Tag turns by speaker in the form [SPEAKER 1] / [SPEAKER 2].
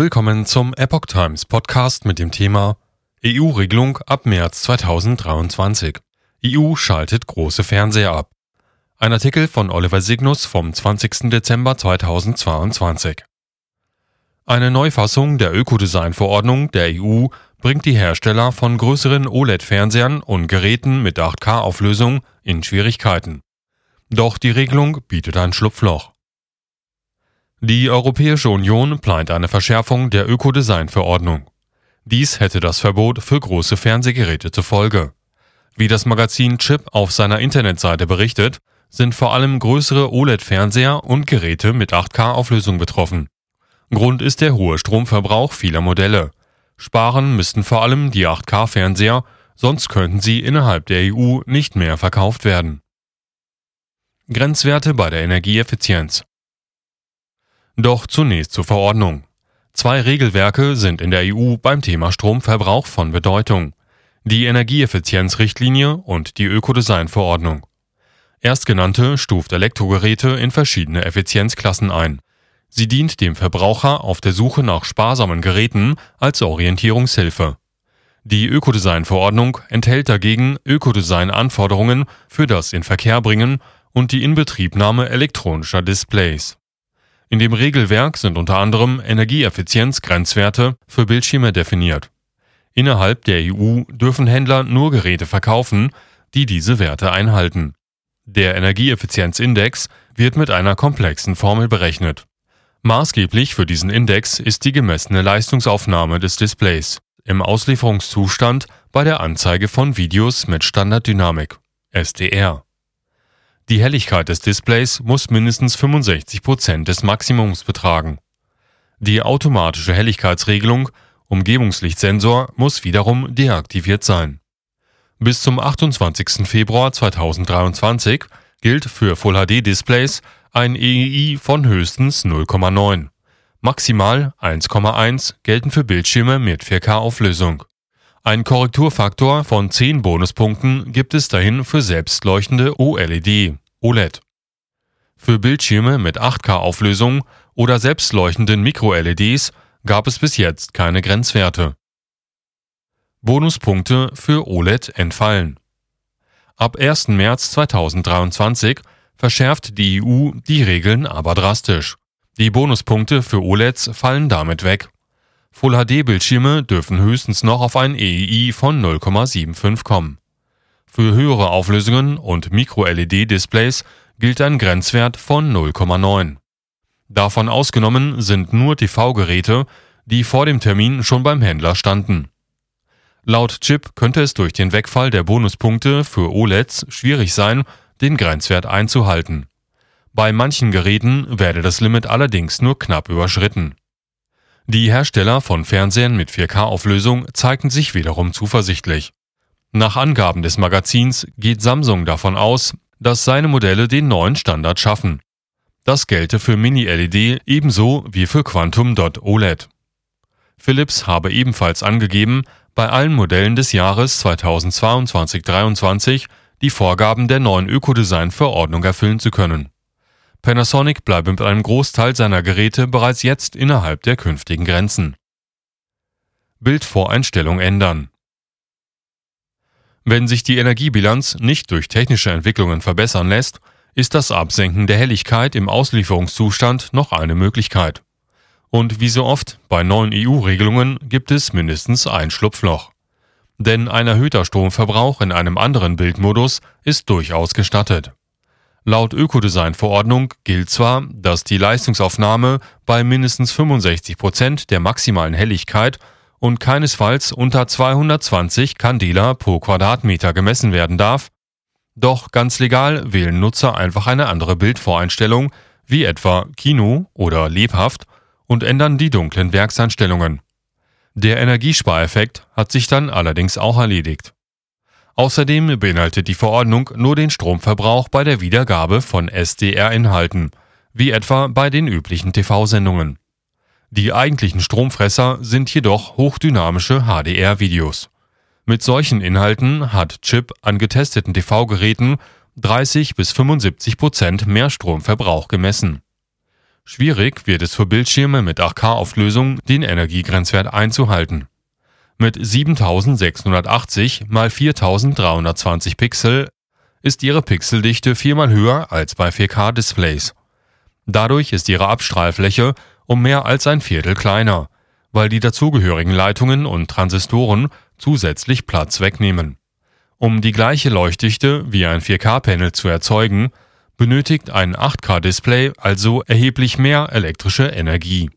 [SPEAKER 1] Willkommen zum Epoch Times Podcast mit dem Thema EU-Regelung ab März 2023. EU schaltet große Fernseher ab. Ein Artikel von Oliver Signus vom 20. Dezember 2022. Eine Neufassung der Ökodesign-Verordnung der EU bringt die Hersteller von größeren OLED-Fernsehern und Geräten mit 8K-Auflösung in Schwierigkeiten. Doch die Regelung bietet ein Schlupfloch. Die Europäische Union plant eine Verschärfung der Ökodesign-Verordnung. Dies hätte das Verbot für große Fernsehgeräte zur Folge. Wie das Magazin Chip auf seiner Internetseite berichtet, sind vor allem größere OLED-Fernseher und Geräte mit 8K-Auflösung betroffen. Grund ist der hohe Stromverbrauch vieler Modelle. Sparen müssten vor allem die 8K-Fernseher, sonst könnten sie innerhalb der EU nicht mehr verkauft werden. Grenzwerte bei der Energieeffizienz. Doch zunächst zur Verordnung. Zwei Regelwerke sind in der EU beim Thema Stromverbrauch von Bedeutung. Die Energieeffizienzrichtlinie und die Ökodesign-Verordnung. Erstgenannte stuft Elektrogeräte in verschiedene Effizienzklassen ein. Sie dient dem Verbraucher auf der Suche nach sparsamen Geräten als Orientierungshilfe. Die Ökodesign-Verordnung enthält dagegen Ökodesign-Anforderungen für das Inverkehrbringen und die Inbetriebnahme elektronischer Displays. In dem Regelwerk sind unter anderem Energieeffizienzgrenzwerte für Bildschirme definiert. Innerhalb der EU dürfen Händler nur Geräte verkaufen, die diese Werte einhalten. Der Energieeffizienzindex wird mit einer komplexen Formel berechnet. Maßgeblich für diesen Index ist die gemessene Leistungsaufnahme des Displays im Auslieferungszustand bei der Anzeige von Videos mit Standarddynamik SDR. Die Helligkeit des Displays muss mindestens 65 Prozent des Maximums betragen. Die automatische Helligkeitsregelung Umgebungslichtsensor muss wiederum deaktiviert sein. Bis zum 28. Februar 2023 gilt für Full-HD-Displays ein EEI von höchstens 0,9. Maximal 1,1 gelten für Bildschirme mit 4K-Auflösung. Ein Korrekturfaktor von 10 Bonuspunkten gibt es dahin für selbstleuchtende OLED (OLED). Für Bildschirme mit 8K-Auflösung oder selbstleuchtenden Micro-LEDs gab es bis jetzt keine Grenzwerte. Bonuspunkte für OLED entfallen. Ab 1. März 2023 verschärft die EU die Regeln aber drastisch. Die Bonuspunkte für OLEDs fallen damit weg Full-HD-Bildschirme dürfen höchstens noch auf ein EEI von 0,75 kommen. Für höhere Auflösungen und Micro-LED-Displays gilt ein Grenzwert von 0,9. Davon ausgenommen sind nur TV-Geräte, die vor dem Termin schon beim Händler standen. Laut Chip könnte es durch den Wegfall der Bonuspunkte für OLEDs schwierig sein, den Grenzwert einzuhalten. Bei manchen Geräten werde das Limit allerdings nur knapp überschritten die Hersteller von Fernsehern mit 4K-Auflösung zeigten sich wiederum zuversichtlich. Nach Angaben des Magazins geht Samsung davon aus, dass seine Modelle den neuen Standard schaffen. Das gelte für Mini-LED ebenso wie für Quantum Dot OLED. Philips habe ebenfalls angegeben, bei allen Modellen des Jahres 2022-23 die Vorgaben der neuen Ökodesign-Verordnung erfüllen zu können Panasonic bleibe mit einem Großteil seiner Geräte bereits jetzt innerhalb der künftigen Grenzen. Bildvoreinstellung ändern. Wenn sich die Energiebilanz nicht durch technische Entwicklungen verbessern lässt, ist das Absenken der Helligkeit im Auslieferungszustand noch eine Möglichkeit. Und wie so oft bei neuen EU-Regelungen gibt es mindestens ein Schlupfloch. Denn ein erhöhter Stromverbrauch in einem anderen Bildmodus ist durchaus gestattet. Laut Ökodesign-Verordnung gilt zwar, dass die Leistungsaufnahme bei mindestens 65 Prozent der maximalen Helligkeit und keinesfalls unter 220 Candela pro Quadratmeter gemessen werden darf, doch ganz legal wählen Nutzer einfach eine andere Bildvoreinstellung, wie etwa Kino oder lebhaft, und ändern die dunklen Werkseinstellungen. Der Energiespareffekt hat sich dann allerdings auch erledigt Außerdem beinhaltet die Verordnung nur den Stromverbrauch bei der Wiedergabe von SDR-Inhalten, wie etwa bei den üblichen TV-Sendungen. Die eigentlichen Stromfresser sind jedoch hochdynamische HDR-Videos. Mit solchen Inhalten hat Chip an getesteten TV-Geräten 30 bis 75 Prozent mehr Stromverbrauch gemessen. Schwierig wird es für Bildschirme mit 8K-Auflösung, den Energiegrenzwert einzuhalten. Mit 7680 x 4320 Pixel ist ihre Pixeldichte viermal höher als bei 4K-Displays. Dadurch ist ihre Abstrahlfläche um mehr als ein Viertel kleiner, weil die dazugehörigen Leitungen und Transistoren zusätzlich Platz wegnehmen. Um die gleiche Leuchtdichte wie ein 4K-Panel zu erzeugen, benötigt ein 8K-Display also erheblich mehr elektrische Energie